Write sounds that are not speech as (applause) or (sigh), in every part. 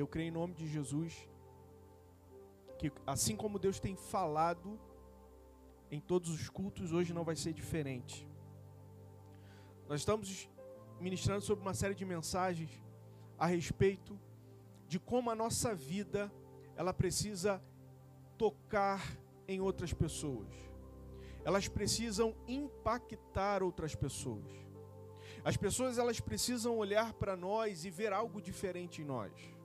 Eu creio em nome de Jesus que assim como Deus tem falado em todos os cultos, hoje não vai ser diferente. Nós estamos ministrando sobre uma série de mensagens a respeito de como a nossa vida ela precisa tocar em outras pessoas. Elas precisam impactar outras pessoas. As pessoas elas precisam olhar para nós e ver algo diferente em nós.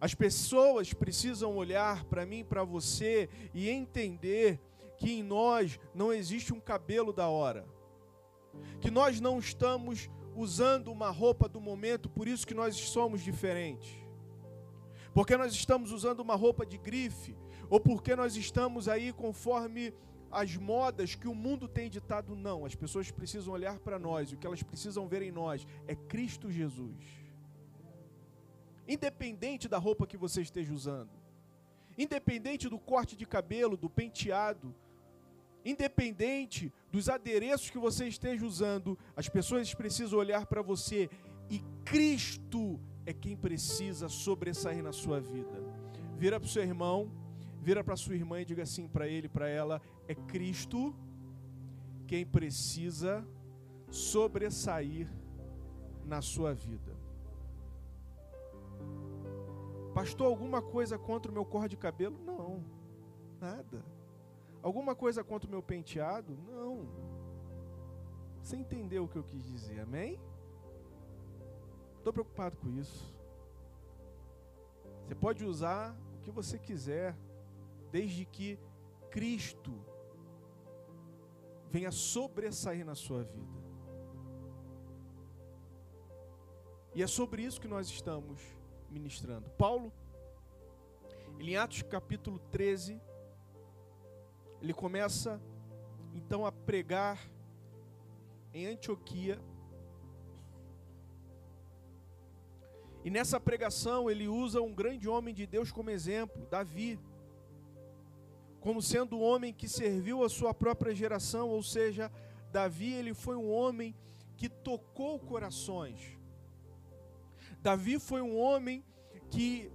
As pessoas precisam olhar para mim, para você e entender que em nós não existe um cabelo da hora. Que nós não estamos usando uma roupa do momento, por isso que nós somos diferentes. Porque nós estamos usando uma roupa de grife, ou porque nós estamos aí conforme as modas que o mundo tem ditado, não. As pessoas precisam olhar para nós, o que elas precisam ver em nós é Cristo Jesus. Independente da roupa que você esteja usando, independente do corte de cabelo, do penteado, independente dos adereços que você esteja usando, as pessoas precisam olhar para você e Cristo é quem precisa sobressair na sua vida. Vira para o seu irmão, vira para sua irmã e diga assim para ele, para ela: é Cristo quem precisa sobressair na sua vida. Pastor, alguma coisa contra o meu cor de cabelo? Não, nada. Alguma coisa contra o meu penteado? Não. Você entendeu o que eu quis dizer, amém? Estou preocupado com isso. Você pode usar o que você quiser, desde que Cristo venha sobressair na sua vida. E é sobre isso que nós estamos ministrando. Paulo, em Atos capítulo 13, ele começa então a pregar em Antioquia. E nessa pregação ele usa um grande homem de Deus como exemplo, Davi, como sendo um homem que serviu a sua própria geração, ou seja, Davi ele foi um homem que tocou corações. Davi foi um homem que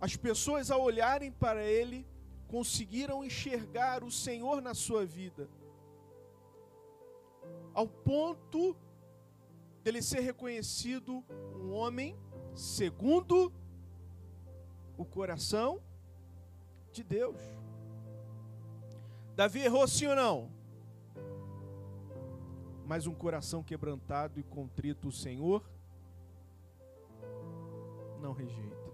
as pessoas ao olharem para ele conseguiram enxergar o Senhor na sua vida, ao ponto dele ser reconhecido um homem segundo o coração de Deus. Davi errou sim ou não? Mas um coração quebrantado e contrito o Senhor não rejeita.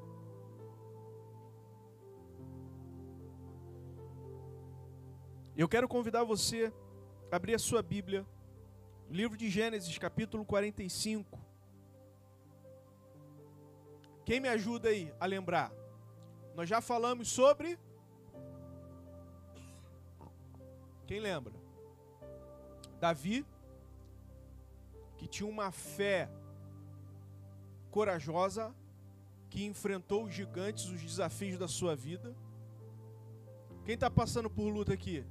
Eu quero convidar você a abrir a sua Bíblia, livro de Gênesis, capítulo 45. Quem me ajuda aí a lembrar? Nós já falamos sobre. Quem lembra? Davi, que tinha uma fé corajosa, que enfrentou os gigantes, os desafios da sua vida. Quem está passando por luta aqui?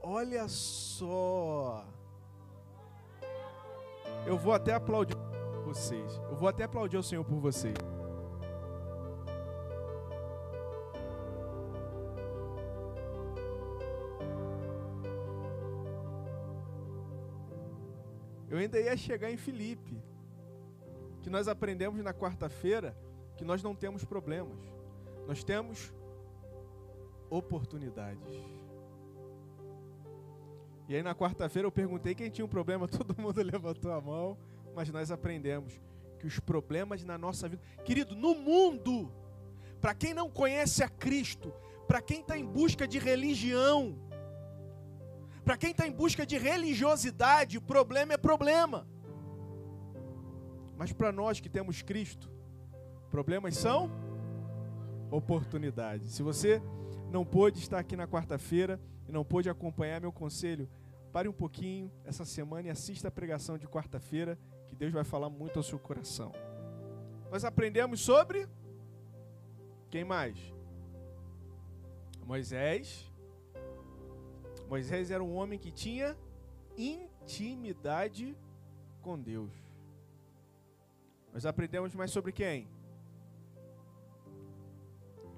Olha só. Eu vou até aplaudir vocês. Eu vou até aplaudir o Senhor por vocês. Eu ainda ia chegar em Filipe, que nós aprendemos na quarta-feira que nós não temos problemas, nós temos oportunidades. E aí na quarta-feira eu perguntei quem tinha um problema, (laughs) todo mundo levantou a mão, mas nós aprendemos que os problemas na nossa vida, querido, no mundo, para quem não conhece a Cristo, para quem está em busca de religião, para quem está em busca de religiosidade, problema é problema. Mas para nós que temos Cristo, problemas são oportunidades. Se você não pôde estar aqui na quarta-feira e não pôde acompanhar meu conselho, pare um pouquinho essa semana e assista a pregação de quarta-feira, que Deus vai falar muito ao seu coração. Nós aprendemos sobre quem mais? Moisés. Moisés era um homem que tinha intimidade com Deus. Nós aprendemos mais sobre quem?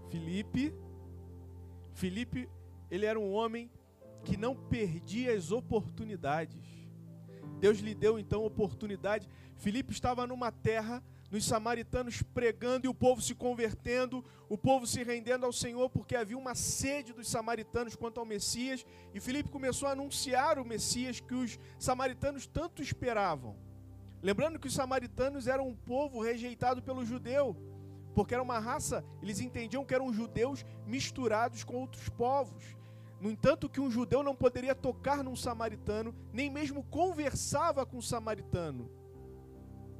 Filipe. Filipe, ele era um homem que não perdia as oportunidades. Deus lhe deu então oportunidade. Filipe estava numa terra nos samaritanos pregando e o povo se convertendo, o povo se rendendo ao Senhor, porque havia uma sede dos samaritanos quanto ao Messias, e Filipe começou a anunciar o Messias que os samaritanos tanto esperavam. Lembrando que os samaritanos eram um povo rejeitado pelo judeu, porque era uma raça, eles entendiam que eram judeus misturados com outros povos. No entanto, que um judeu não poderia tocar num samaritano, nem mesmo conversava com um samaritano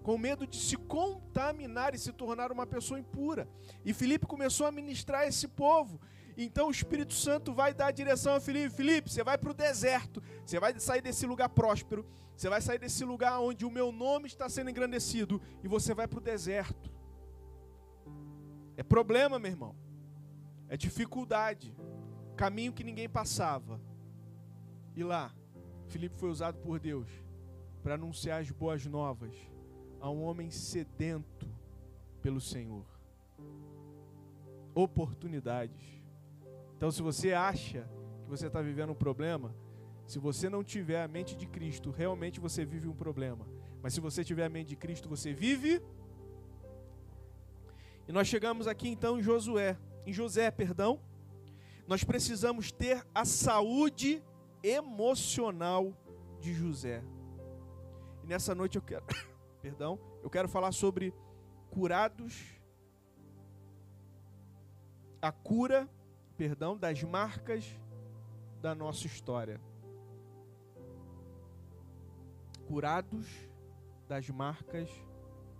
com medo de se contaminar e se tornar uma pessoa impura. E Filipe começou a ministrar esse povo. Então o Espírito Santo vai dar a direção a Filipe: Filipe, você vai para o deserto, você vai sair desse lugar próspero, você vai sair desse lugar onde o meu nome está sendo engrandecido, e você vai para o deserto. É problema, meu irmão. É dificuldade. Caminho que ninguém passava. E lá, Filipe foi usado por Deus para anunciar as boas novas a um homem sedento pelo Senhor. Oportunidades. Então, se você acha que você está vivendo um problema, se você não tiver a mente de Cristo, realmente você vive um problema. Mas se você tiver a mente de Cristo, você vive. E nós chegamos aqui então em Josué, em José, perdão. Nós precisamos ter a saúde emocional de José. E nessa noite eu quero (coughs) perdão, eu quero falar sobre curados, a cura, perdão, das marcas da nossa história. Curados das marcas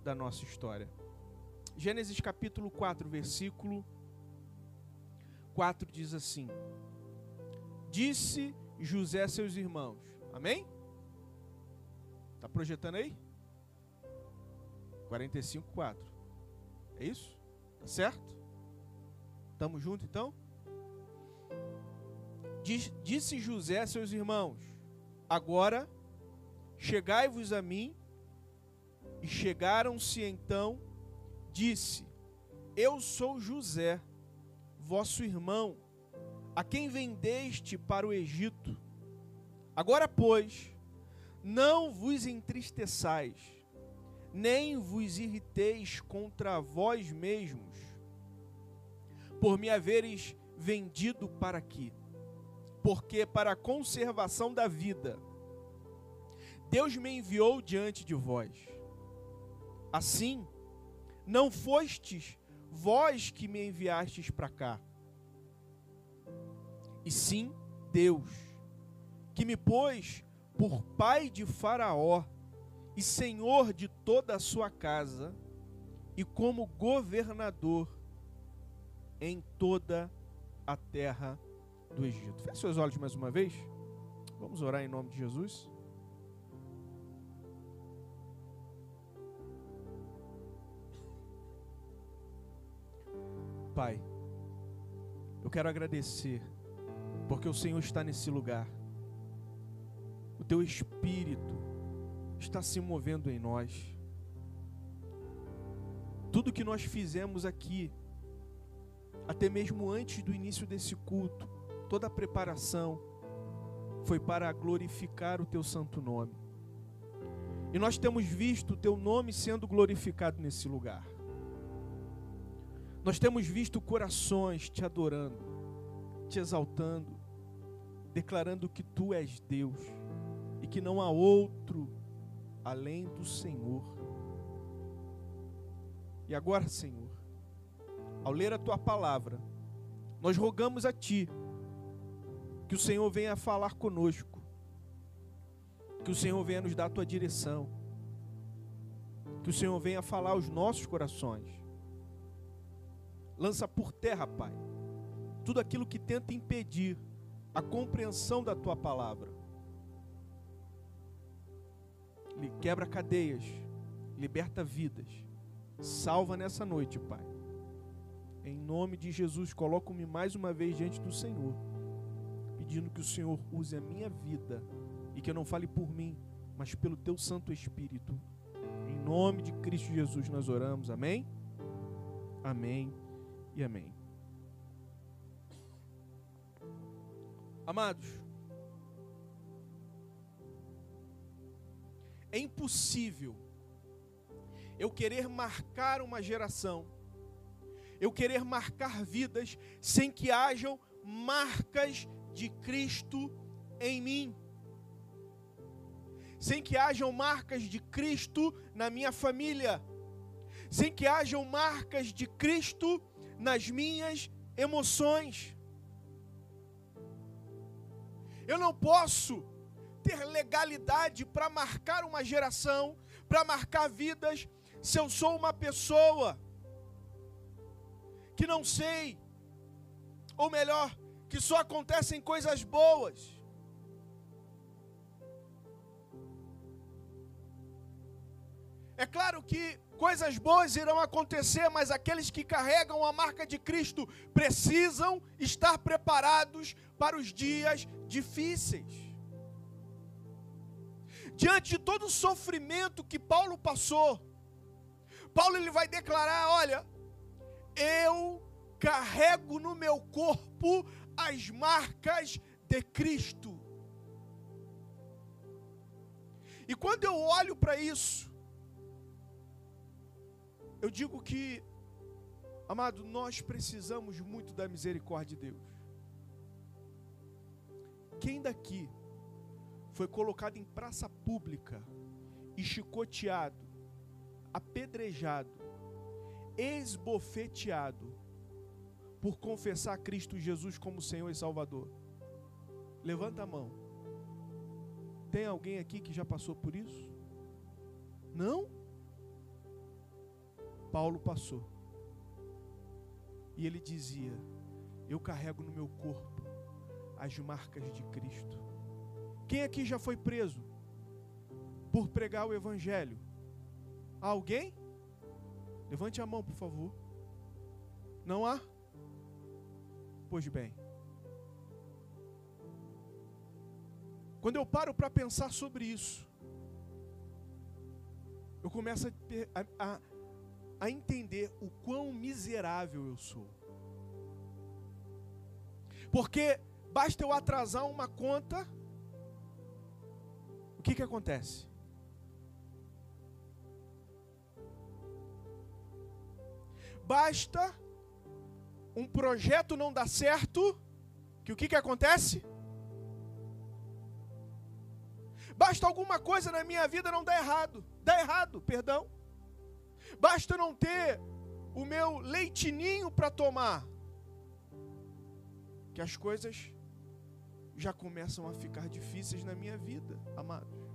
da nossa história. Gênesis capítulo 4, versículo 4 diz assim: Disse José a seus irmãos. Amém? Está projetando aí? 45, 4. É isso? Tá certo? Tamo junto então? Diz, disse José a seus irmãos: Agora chegai-vos a mim. E chegaram-se então, disse: Eu sou José, vosso irmão, a quem vendeste para o Egito. Agora, pois, não vos entristeçais nem vos irriteis contra vós mesmos, por me haveres vendido para aqui, porque para a conservação da vida, Deus me enviou diante de vós. Assim, não fostes vós que me enviastes para cá, e sim Deus, que me pôs por pai de Faraó, e senhor de toda a sua casa, e como governador em toda a terra do Egito. Feche seus olhos mais uma vez. Vamos orar em nome de Jesus. Pai, eu quero agradecer, porque o Senhor está nesse lugar. O teu Espírito está se movendo em nós. Tudo que nós fizemos aqui, até mesmo antes do início desse culto, toda a preparação foi para glorificar o teu santo nome. E nós temos visto o teu nome sendo glorificado nesse lugar. Nós temos visto corações te adorando, te exaltando, declarando que tu és Deus e que não há outro além do Senhor. E agora, Senhor, ao ler a tua palavra, nós rogamos a ti que o Senhor venha falar conosco, que o Senhor venha nos dar a tua direção, que o Senhor venha falar aos nossos corações. Lança por terra, Pai, tudo aquilo que tenta impedir a compreensão da tua palavra quebra cadeias, liberta vidas, salva nessa noite, Pai. Em nome de Jesus, coloco-me mais uma vez diante do Senhor, pedindo que o Senhor use a minha vida e que eu não fale por mim, mas pelo teu Santo Espírito. Em nome de Cristo Jesus nós oramos. Amém? Amém e amém. Amados, é impossível eu querer marcar uma geração, eu querer marcar vidas sem que hajam marcas de Cristo em mim. Sem que hajam marcas de Cristo na minha família, sem que hajam marcas de Cristo nas minhas emoções. Eu não posso ter legalidade para marcar uma geração, para marcar vidas, se eu sou uma pessoa que não sei, ou melhor, que só acontecem coisas boas. É claro que coisas boas irão acontecer, mas aqueles que carregam a marca de Cristo precisam estar preparados para os dias difíceis. Diante de todo o sofrimento que Paulo passou, Paulo ele vai declarar: olha, eu carrego no meu corpo as marcas de Cristo. E quando eu olho para isso, eu digo que, amado, nós precisamos muito da misericórdia de Deus. Quem daqui foi colocado em praça pública e chicoteado, apedrejado, esbofeteado por confessar Cristo Jesus como Senhor e Salvador? Levanta a mão. Tem alguém aqui que já passou por isso? Não? Paulo passou. E ele dizia: Eu carrego no meu corpo as marcas de Cristo. Quem aqui já foi preso por pregar o Evangelho? Alguém? Levante a mão, por favor. Não há? Pois bem. Quando eu paro para pensar sobre isso, eu começo a, a, a entender o quão miserável eu sou. Porque basta eu atrasar uma conta, o que que acontece? Basta um projeto não dar certo, que o que que acontece? Basta alguma coisa na minha vida não dar errado, dar errado, perdão. Basta não ter o meu leitinho para tomar, que as coisas já começam a ficar difíceis na minha vida, amados.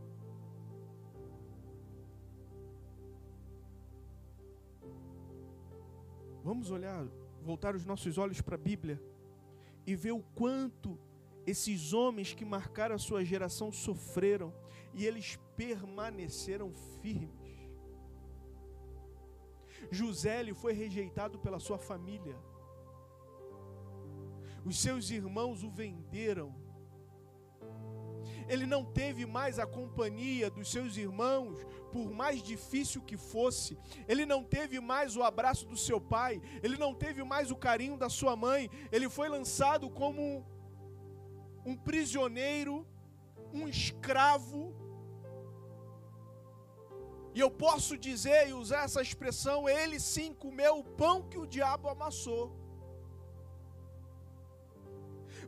Vamos olhar, voltar os nossos olhos para a Bíblia e ver o quanto esses homens que marcaram a sua geração sofreram e eles permaneceram firmes. José ele foi rejeitado pela sua família. Os seus irmãos o venderam. Ele não teve mais a companhia dos seus irmãos, por mais difícil que fosse. Ele não teve mais o abraço do seu pai. Ele não teve mais o carinho da sua mãe. Ele foi lançado como um prisioneiro, um escravo e eu posso dizer e usar essa expressão: ele sim comeu o pão que o diabo amassou.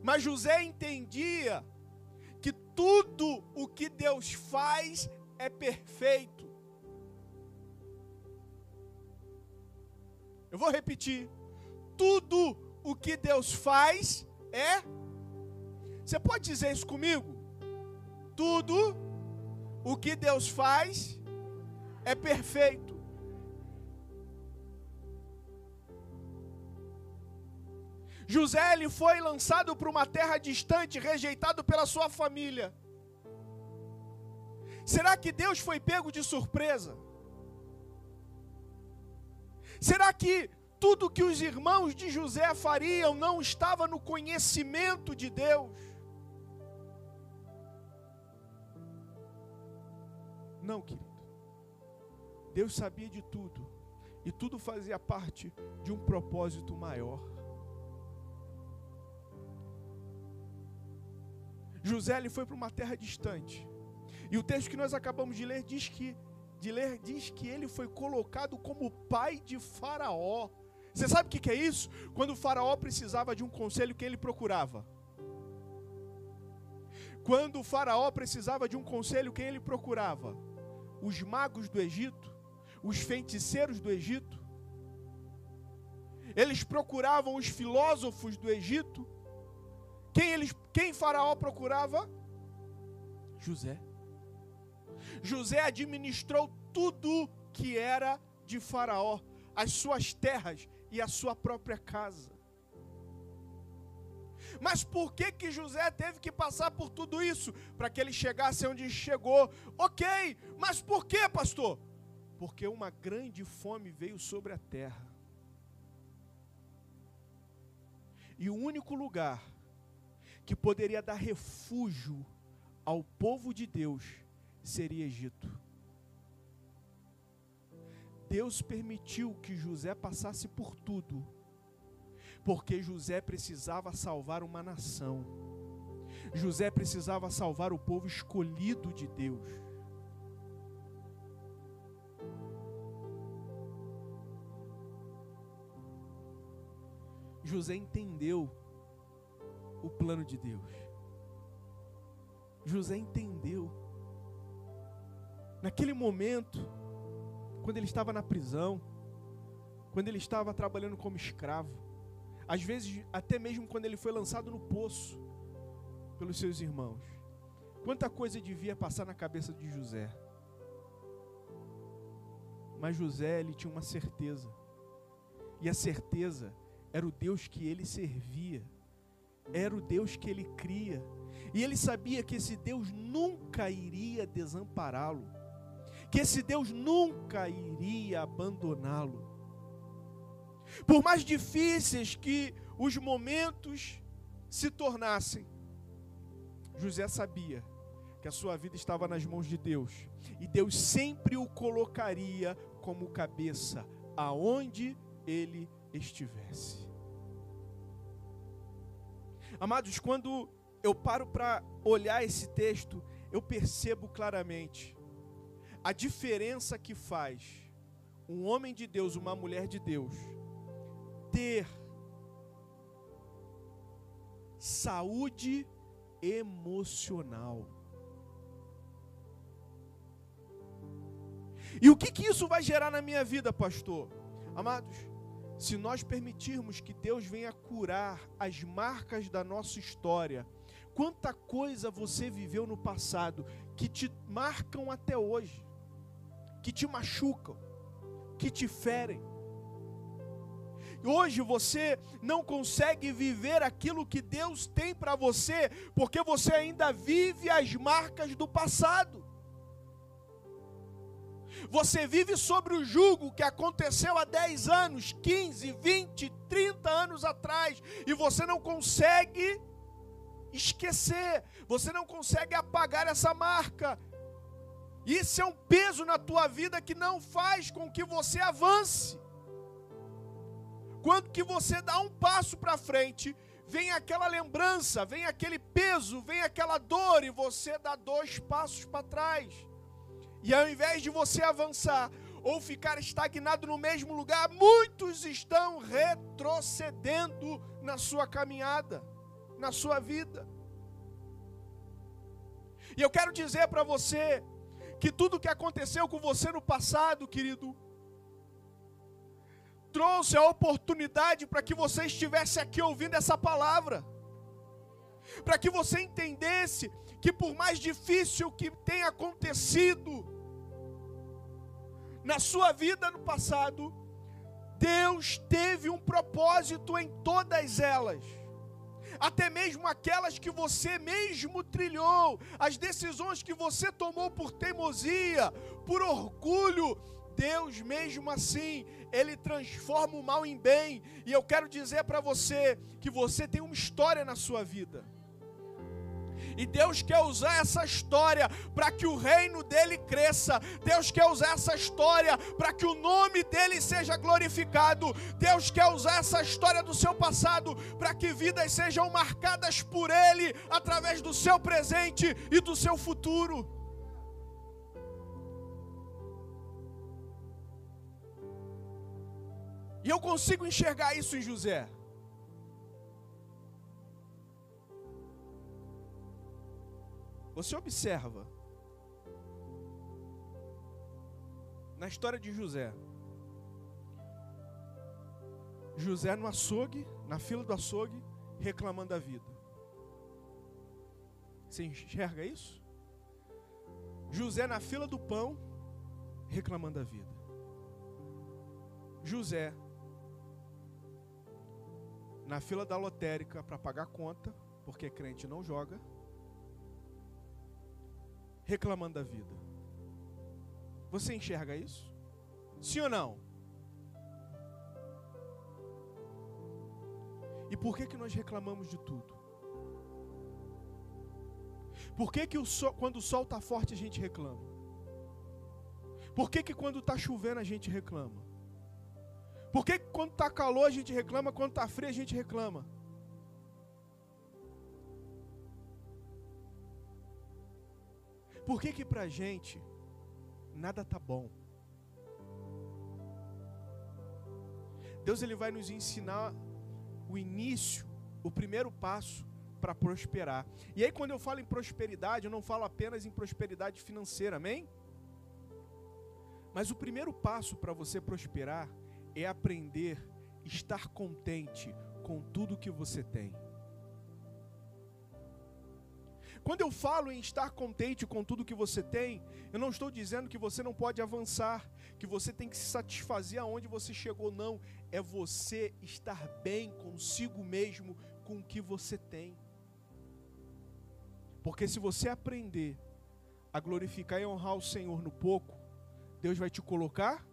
Mas José entendia tudo o que Deus faz é perfeito. Eu vou repetir. Tudo o que Deus faz é. Você pode dizer isso comigo? Tudo o que Deus faz é perfeito. José ele foi lançado para uma terra distante, rejeitado pela sua família. Será que Deus foi pego de surpresa? Será que tudo que os irmãos de José fariam não estava no conhecimento de Deus? Não, querido. Deus sabia de tudo. E tudo fazia parte de um propósito maior. José ele foi para uma terra distante. E o texto que nós acabamos de ler diz que de ler diz que ele foi colocado como pai de Faraó. Você sabe o que é isso? Quando o Faraó precisava de um conselho, que ele procurava? Quando o Faraó precisava de um conselho, quem ele procurava? Os magos do Egito, os feiticeiros do Egito. Eles procuravam os filósofos do Egito. Quem, eles, quem Faraó procurava? José. José administrou tudo que era de Faraó, as suas terras e a sua própria casa. Mas por que que José teve que passar por tudo isso para que ele chegasse onde chegou? OK, mas por que, pastor? Porque uma grande fome veio sobre a terra. E o único lugar que poderia dar refúgio ao povo de Deus seria Egito. Deus permitiu que José passasse por tudo, porque José precisava salvar uma nação. José precisava salvar o povo escolhido de Deus. José entendeu o plano de Deus. José entendeu. Naquele momento, quando ele estava na prisão, quando ele estava trabalhando como escravo, às vezes até mesmo quando ele foi lançado no poço pelos seus irmãos. Quanta coisa devia passar na cabeça de José. Mas José, ele tinha uma certeza. E a certeza era o Deus que ele servia era o Deus que ele cria. E ele sabia que esse Deus nunca iria desampará-lo, que esse Deus nunca iria abandoná-lo. Por mais difíceis que os momentos se tornassem, José sabia que a sua vida estava nas mãos de Deus, e Deus sempre o colocaria como cabeça aonde ele estivesse. Amados, quando eu paro para olhar esse texto, eu percebo claramente a diferença que faz um homem de Deus, uma mulher de Deus, ter saúde emocional. E o que, que isso vai gerar na minha vida, pastor? Amados, se nós permitirmos que Deus venha curar as marcas da nossa história, quanta coisa você viveu no passado que te marcam até hoje, que te machucam, que te ferem. Hoje você não consegue viver aquilo que Deus tem para você, porque você ainda vive as marcas do passado. Você vive sobre o jugo que aconteceu há 10 anos, 15, 20, 30 anos atrás, e você não consegue esquecer, você não consegue apagar essa marca. Isso é um peso na tua vida que não faz com que você avance. Quando que você dá um passo para frente, vem aquela lembrança, vem aquele peso, vem aquela dor e você dá dois passos para trás. E ao invés de você avançar ou ficar estagnado no mesmo lugar, muitos estão retrocedendo na sua caminhada, na sua vida. E eu quero dizer para você que tudo que aconteceu com você no passado, querido, trouxe a oportunidade para que você estivesse aqui ouvindo essa palavra, para que você entendesse que por mais difícil que tenha acontecido, na sua vida no passado, Deus teve um propósito em todas elas. Até mesmo aquelas que você mesmo trilhou, as decisões que você tomou por teimosia, por orgulho, Deus mesmo assim, Ele transforma o mal em bem. E eu quero dizer para você que você tem uma história na sua vida. E Deus quer usar essa história para que o reino dele cresça. Deus quer usar essa história para que o nome dele seja glorificado. Deus quer usar essa história do seu passado para que vidas sejam marcadas por ele através do seu presente e do seu futuro. E eu consigo enxergar isso em José. Você observa na história de José. José no açougue, na fila do açougue, reclamando da vida. Você enxerga isso? José na fila do pão, reclamando da vida. José na fila da lotérica para pagar conta, porque crente não joga reclamando da vida. Você enxerga isso? Sim ou não? E por que que nós reclamamos de tudo? Por que que o sol, quando o sol está forte a gente reclama? Por que que quando está chovendo a gente reclama? Por que, que quando está calor a gente reclama, quando está frio a gente reclama? Por que que pra gente nada tá bom? Deus ele vai nos ensinar o início, o primeiro passo para prosperar. E aí quando eu falo em prosperidade, eu não falo apenas em prosperidade financeira, amém? Mas o primeiro passo para você prosperar é aprender a estar contente com tudo que você tem. Quando eu falo em estar contente com tudo que você tem, eu não estou dizendo que você não pode avançar, que você tem que se satisfazer aonde você chegou, não. É você estar bem consigo mesmo com o que você tem. Porque se você aprender a glorificar e honrar o Senhor no pouco, Deus vai te colocar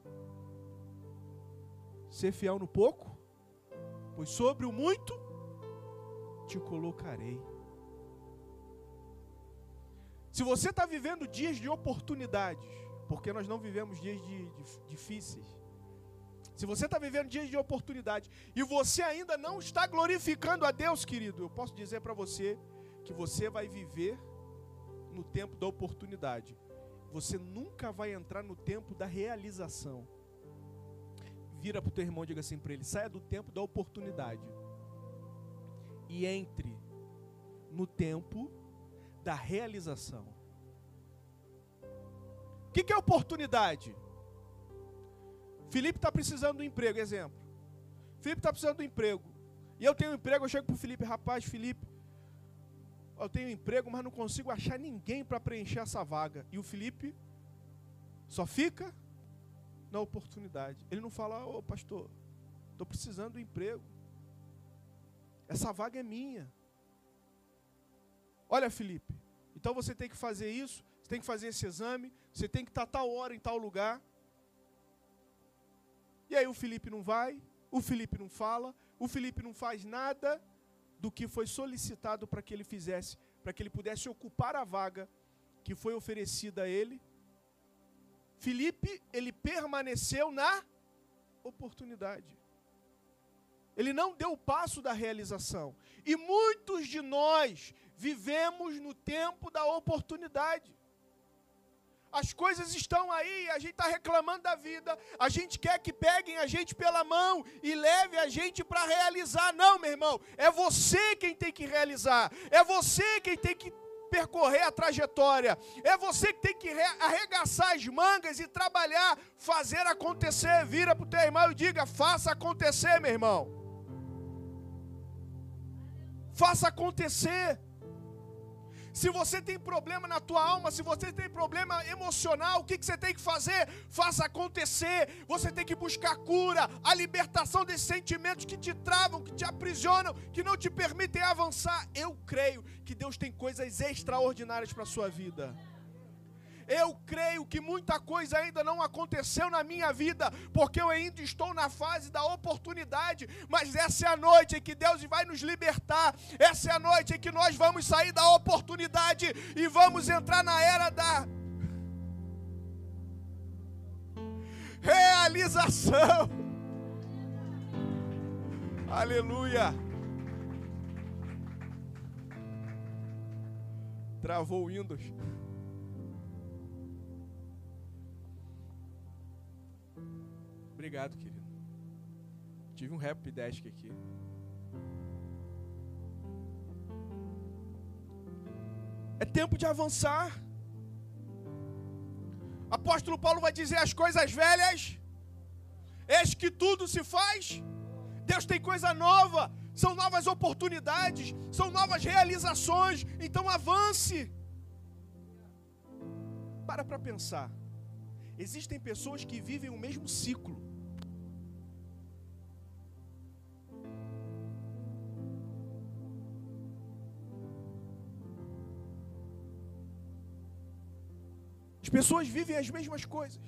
ser fiel no pouco, pois sobre o muito te colocarei. Se você está vivendo dias de oportunidades, porque nós não vivemos dias de, de, difíceis. Se você está vivendo dias de oportunidade e você ainda não está glorificando a Deus, querido, eu posso dizer para você que você vai viver no tempo da oportunidade. Você nunca vai entrar no tempo da realização. Vira para o teu irmão e diga assim para ele: saia do tempo da oportunidade e entre no tempo da realização. O que, é oportunidade? Felipe está precisando de um emprego, exemplo. Felipe está precisando de um emprego. E eu tenho um emprego, eu chego para o Felipe, rapaz, Felipe, eu tenho um emprego, mas não consigo achar ninguém para preencher essa vaga. E o Felipe só fica na oportunidade. Ele não fala, ô pastor, estou precisando de um emprego. Essa vaga é minha. Olha, Felipe, então você tem que fazer isso, você tem que fazer esse exame, você tem que estar tal hora em tal lugar. E aí o Felipe não vai, o Felipe não fala, o Felipe não faz nada do que foi solicitado para que ele fizesse, para que ele pudesse ocupar a vaga que foi oferecida a ele. Felipe, ele permaneceu na oportunidade. Ele não deu o passo da realização. E muitos de nós vivemos no tempo da oportunidade. As coisas estão aí, a gente está reclamando da vida, a gente quer que peguem a gente pela mão e leve a gente para realizar. Não, meu irmão, é você quem tem que realizar, é você quem tem que percorrer a trajetória, é você que tem que arregaçar as mangas e trabalhar, fazer acontecer. Vira para o teu irmão e diga: faça acontecer, meu irmão. Faça acontecer. Se você tem problema na tua alma, se você tem problema emocional, o que, que você tem que fazer? Faça acontecer. Você tem que buscar cura, a libertação desses sentimentos que te travam, que te aprisionam, que não te permitem avançar. Eu creio que Deus tem coisas extraordinárias para a sua vida. Eu creio que muita coisa ainda não aconteceu na minha vida, porque eu ainda estou na fase da oportunidade. Mas essa é a noite em que Deus vai nos libertar. Essa é a noite em que nós vamos sair da oportunidade e vamos entrar na era da realização. Aleluia. Travou o Windows. Obrigado, querido. Tive um rap desk aqui. É tempo de avançar. Apóstolo Paulo vai dizer as coisas velhas. Eis que tudo se faz. Deus tem coisa nova. São novas oportunidades. São novas realizações. Então avance. Para para pensar. Existem pessoas que vivem o mesmo ciclo. Pessoas vivem as mesmas coisas.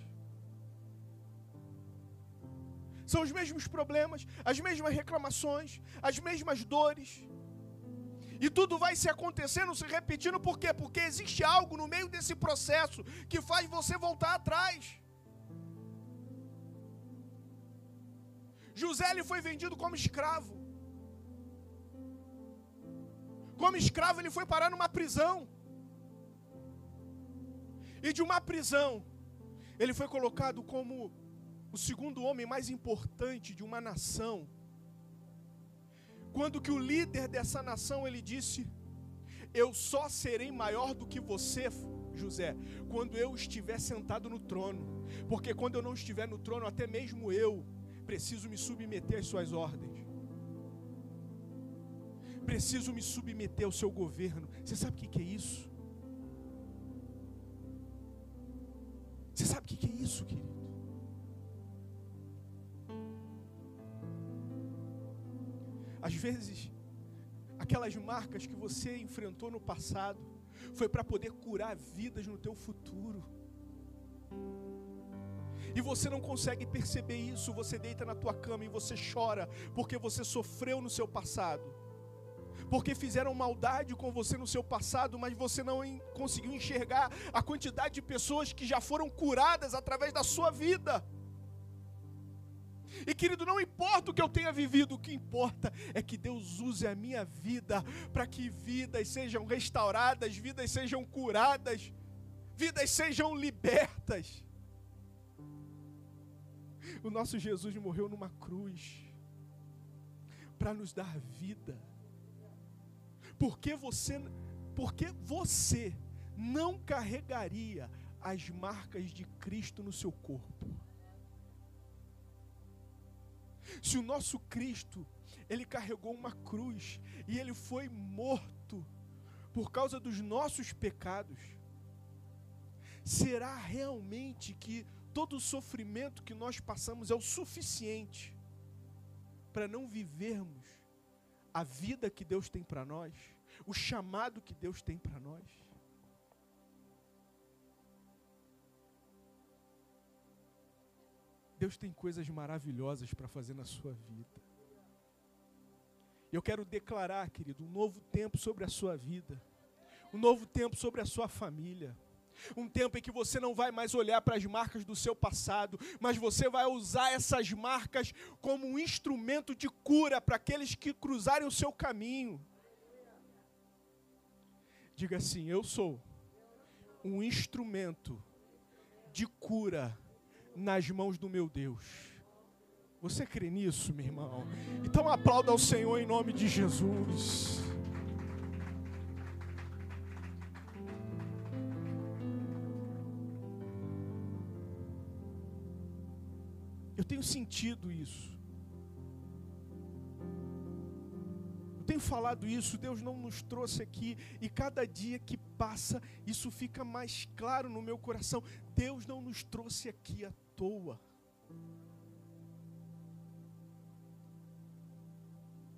São os mesmos problemas, as mesmas reclamações, as mesmas dores. E tudo vai se acontecendo, se repetindo, por quê? Porque existe algo no meio desse processo que faz você voltar atrás. José ele foi vendido como escravo. Como escravo, ele foi parar numa prisão e de uma prisão, ele foi colocado como o segundo homem mais importante de uma nação. Quando que o líder dessa nação ele disse: "Eu só serei maior do que você, José, quando eu estiver sentado no trono, porque quando eu não estiver no trono, até mesmo eu preciso me submeter às suas ordens. Preciso me submeter ao seu governo. Você sabe o que é isso? Isso, querido? Às vezes, aquelas marcas que você enfrentou no passado foi para poder curar vidas no teu futuro. E você não consegue perceber isso, você deita na tua cama e você chora porque você sofreu no seu passado porque fizeram maldade com você no seu passado, mas você não conseguiu enxergar a quantidade de pessoas que já foram curadas através da sua vida. E querido, não importa o que eu tenha vivido, o que importa é que Deus use a minha vida para que vidas sejam restauradas, vidas sejam curadas, vidas sejam libertas. O nosso Jesus morreu numa cruz para nos dar vida. Porque você, porque você não carregaria as marcas de Cristo no seu corpo. Se o nosso Cristo, ele carregou uma cruz e ele foi morto por causa dos nossos pecados, será realmente que todo o sofrimento que nós passamos é o suficiente para não vivermos a vida que Deus tem para nós? o chamado que Deus tem para nós. Deus tem coisas maravilhosas para fazer na sua vida. Eu quero declarar, querido, um novo tempo sobre a sua vida, um novo tempo sobre a sua família. Um tempo em que você não vai mais olhar para as marcas do seu passado, mas você vai usar essas marcas como um instrumento de cura para aqueles que cruzarem o seu caminho. Diga assim: Eu sou um instrumento de cura nas mãos do meu Deus. Você crê nisso, meu irmão? Então aplauda ao Senhor em nome de Jesus. Tenho sentido isso. tenho falado isso, Deus não nos trouxe aqui, e cada dia que passa, isso fica mais claro no meu coração. Deus não nos trouxe aqui à toa.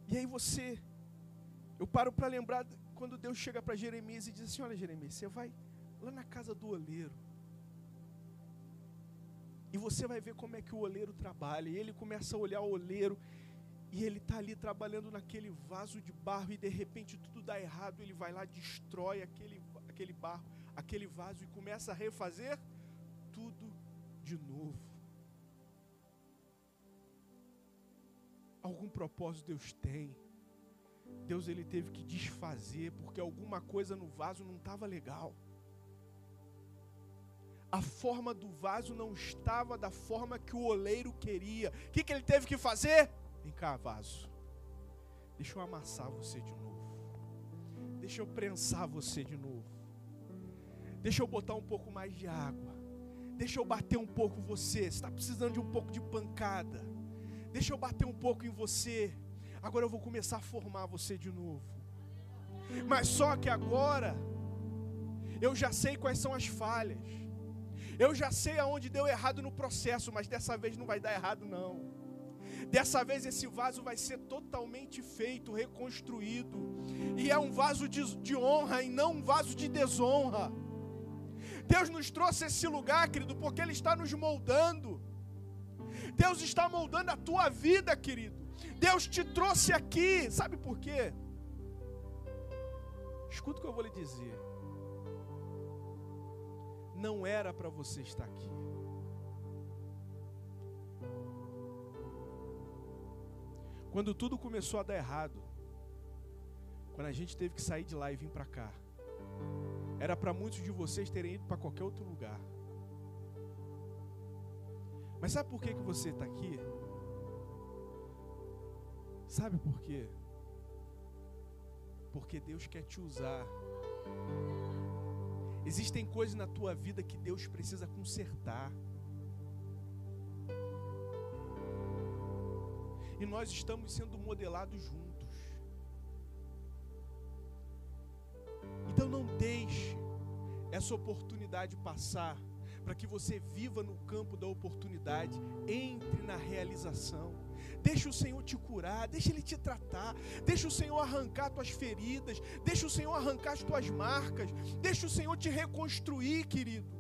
E aí você, eu paro para lembrar quando Deus chega para Jeremias e diz assim: Olha, Jeremias, você vai lá na casa do oleiro, E você vai ver como é que o oleiro trabalha. E ele começa a olhar o oleiro e ele está ali trabalhando naquele vaso de barro e de repente tudo dá errado. Ele vai lá, destrói aquele, aquele barro, aquele vaso e começa a refazer tudo de novo. Algum propósito Deus tem. Deus ele teve que desfazer porque alguma coisa no vaso não estava legal. A forma do vaso não estava da forma que o oleiro queria. O que, que ele teve que fazer? Vem cá, vaso. Deixa eu amassar você de novo. Deixa eu prensar você de novo. Deixa eu botar um pouco mais de água. Deixa eu bater um pouco você. Você está precisando de um pouco de pancada. Deixa eu bater um pouco em você. Agora eu vou começar a formar você de novo. Mas só que agora eu já sei quais são as falhas. Eu já sei aonde deu errado no processo, mas dessa vez não vai dar errado não. Dessa vez esse vaso vai ser totalmente feito, reconstruído. E é um vaso de, de honra e não um vaso de desonra. Deus nos trouxe esse lugar, querido, porque Ele está nos moldando. Deus está moldando a tua vida, querido. Deus te trouxe aqui, sabe por quê? Escuta o que eu vou lhe dizer. Não era para você estar aqui. Quando tudo começou a dar errado, quando a gente teve que sair de lá e vir para cá, era para muitos de vocês terem ido para qualquer outro lugar. Mas sabe por que, que você está aqui? Sabe por quê? Porque Deus quer te usar. Existem coisas na tua vida que Deus precisa consertar. e nós estamos sendo modelados juntos. Então não deixe essa oportunidade passar para que você viva no campo da oportunidade, entre na realização. Deixa o Senhor te curar, deixa Ele te tratar, deixa o Senhor arrancar tuas feridas, deixa o Senhor arrancar as tuas marcas, deixa o Senhor te reconstruir, querido.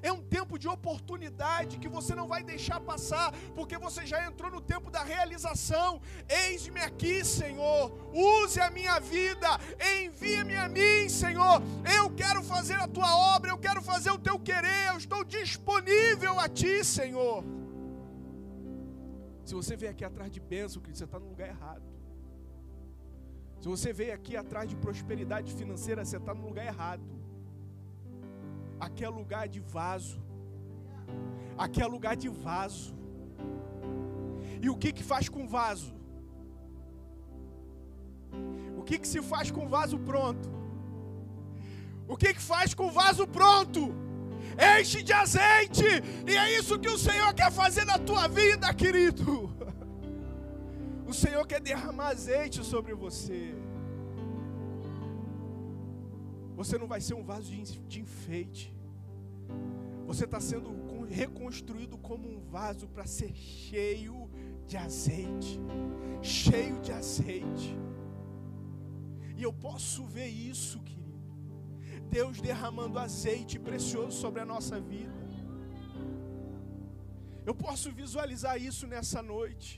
É um tempo de oportunidade que você não vai deixar passar, porque você já entrou no tempo da realização. Eis-me aqui, Senhor. Use a minha vida, envia-me a mim, Senhor. Eu quero fazer a tua obra, eu quero fazer o teu querer. Eu estou disponível a ti, Senhor. Se você veio aqui atrás de bênção, você está no lugar errado. Se você veio aqui atrás de prosperidade financeira, você está no lugar errado. Aqui é lugar de vaso. Aqui é lugar de vaso. E o que que faz com vaso? O que que se faz com vaso pronto? O que que faz com vaso pronto? Enche de azeite. E é isso que o Senhor quer fazer na tua vida, querido. O Senhor quer derramar azeite sobre você. Você não vai ser um vaso de enfeite. Você está sendo reconstruído como um vaso para ser cheio de azeite. Cheio de azeite. E eu posso ver isso, querido. Deus derramando azeite precioso sobre a nossa vida. Eu posso visualizar isso nessa noite.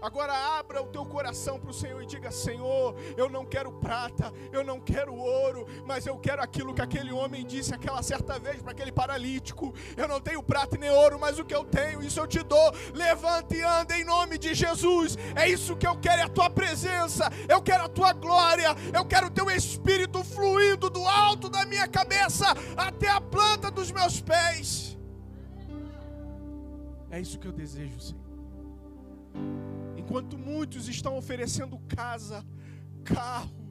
Agora abra o teu coração para o Senhor e diga: Senhor, eu não quero prata, eu não quero ouro, mas eu quero aquilo que aquele homem disse aquela certa vez para aquele paralítico: Eu não tenho prata nem ouro, mas o que eu tenho, isso eu te dou. Levante e anda em nome de Jesus. É isso que eu quero, é a tua presença, eu quero a tua glória, eu quero o teu espírito fluindo do alto da minha cabeça até a planta dos meus pés. É isso que eu desejo, Senhor. Enquanto muitos estão oferecendo casa, carro,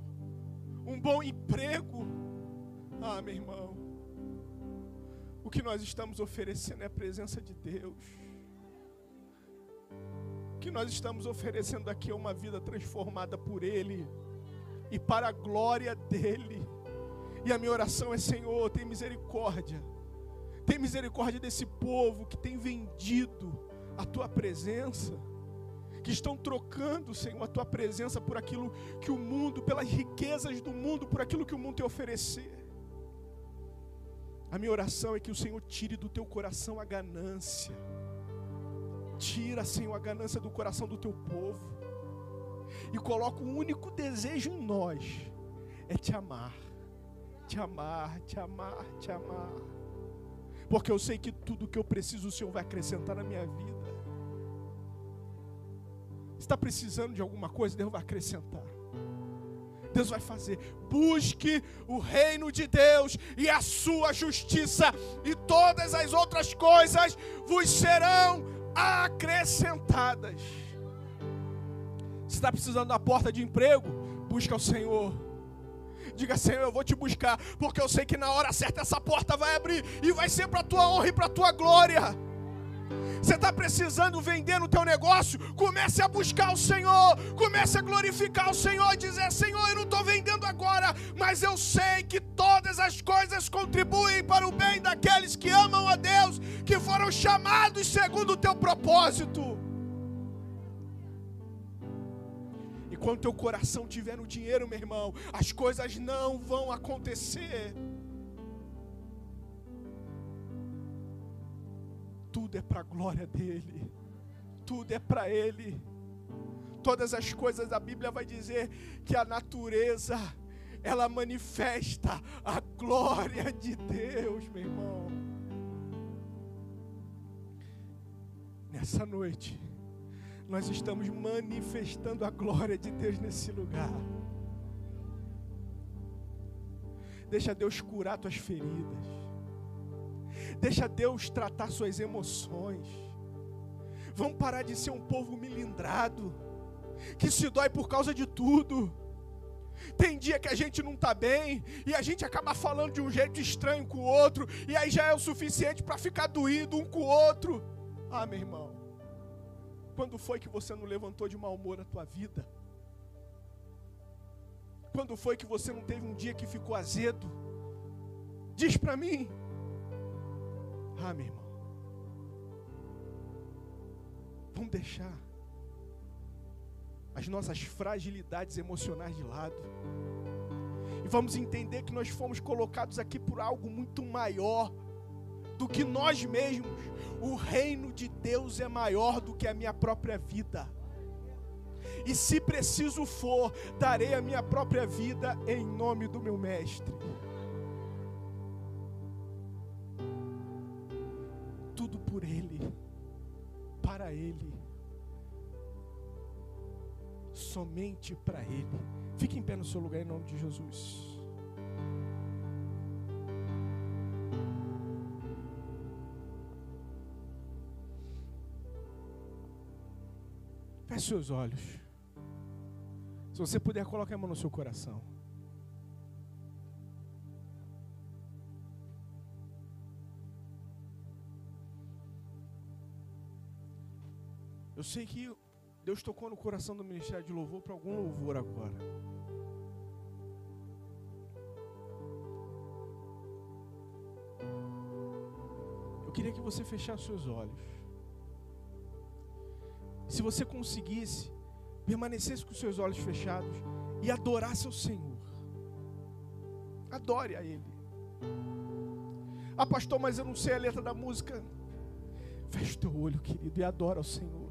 um bom emprego. Ah, meu irmão, o que nós estamos oferecendo é a presença de Deus. O que nós estamos oferecendo aqui é uma vida transformada por Ele e para a glória dEle. E a minha oração é: Senhor, tem misericórdia. Tem misericórdia desse povo que tem vendido a tua presença que estão trocando, Senhor, a tua presença por aquilo que o mundo, pelas riquezas do mundo, por aquilo que o mundo te oferecer. A minha oração é que o Senhor tire do teu coração a ganância. Tira, Senhor, a ganância do coração do teu povo. E coloca o um único desejo em nós: é te amar. Te amar, te amar, te amar. Porque eu sei que tudo que eu preciso o Senhor vai acrescentar na minha vida. Está precisando de alguma coisa, Deus vai acrescentar. Deus vai fazer. Busque o reino de Deus e a sua justiça, e todas as outras coisas vos serão acrescentadas. Se está precisando da porta de emprego, busca o Senhor. Diga, Senhor, eu vou te buscar, porque eu sei que na hora certa essa porta vai abrir e vai ser para a tua honra e para a tua glória. Você está precisando vender no teu negócio? Comece a buscar o Senhor, comece a glorificar o Senhor e dizer: Senhor, eu não estou vendendo agora, mas eu sei que todas as coisas contribuem para o bem daqueles que amam a Deus, que foram chamados segundo o teu propósito. E quando teu coração tiver no dinheiro, meu irmão, as coisas não vão acontecer. Tudo é para a glória dele, tudo é para ele. Todas as coisas, a Bíblia vai dizer que a natureza, ela manifesta a glória de Deus, meu irmão. Nessa noite, nós estamos manifestando a glória de Deus nesse lugar. Deixa Deus curar tuas feridas. Deixa Deus tratar suas emoções. Vamos parar de ser um povo milindrado, que se dói por causa de tudo. Tem dia que a gente não está bem e a gente acaba falando de um jeito estranho com o outro, e aí já é o suficiente para ficar doído um com o outro. Ah, meu irmão, quando foi que você não levantou de mau humor a tua vida? Quando foi que você não teve um dia que ficou azedo? Diz para mim. Ah, meu irmão. Vamos deixar as nossas fragilidades emocionais de lado. E vamos entender que nós fomos colocados aqui por algo muito maior do que nós mesmos. O reino de Deus é maior do que a minha própria vida. E se preciso for, darei a minha própria vida em nome do meu Mestre. Ele, para Ele, somente para Ele. Fique em pé no seu lugar em nome de Jesus. Feche seus olhos. Se você puder, coloque a mão no seu coração. Eu sei que Deus tocou no coração do ministério de louvor para algum louvor agora. Eu queria que você fechasse seus olhos. Se você conseguisse, permanecesse com seus olhos fechados e adorasse ao Senhor. Adore a Ele. Ah, pastor, mas eu não sei a letra da música. Feche teu olho, querido, e adora ao Senhor.